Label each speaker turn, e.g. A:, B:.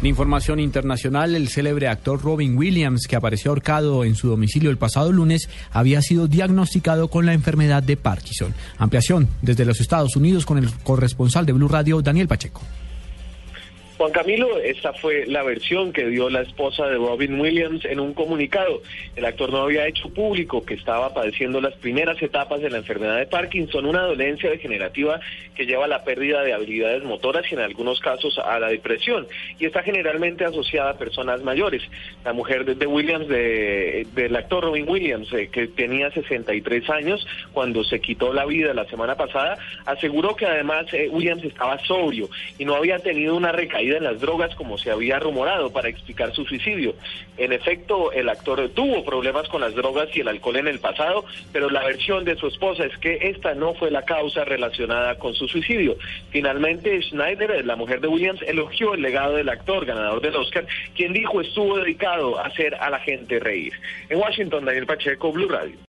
A: En información internacional, el célebre actor Robin Williams, que apareció ahorcado en su domicilio el pasado lunes, había sido diagnosticado con la enfermedad de Parkinson. Ampliación desde los Estados Unidos con el corresponsal de Blue Radio, Daniel Pacheco.
B: Juan Camilo, esta fue la versión que dio la esposa de Robin Williams en un comunicado. El actor no había hecho público que estaba padeciendo las primeras etapas de la enfermedad de Parkinson, una dolencia degenerativa que lleva a la pérdida de habilidades motoras y en algunos casos a la depresión, y está generalmente asociada a personas mayores. La mujer de, Williams, del actor Robin Williams, eh, que tenía 63 años cuando se quitó la vida la semana pasada, aseguró que además eh, Williams estaba sobrio y no había tenido una recaída en las drogas como se había rumorado para explicar su suicidio. En efecto, el actor tuvo problemas con las drogas y el alcohol en el pasado, pero la versión de su esposa es que esta no fue la causa relacionada con su suicidio. Finalmente, Schneider, la mujer de Williams, elogió el legado del actor, ganador del Oscar, quien dijo estuvo dedicado a hacer a la gente reír. En Washington, Daniel Pacheco, Blue Radio.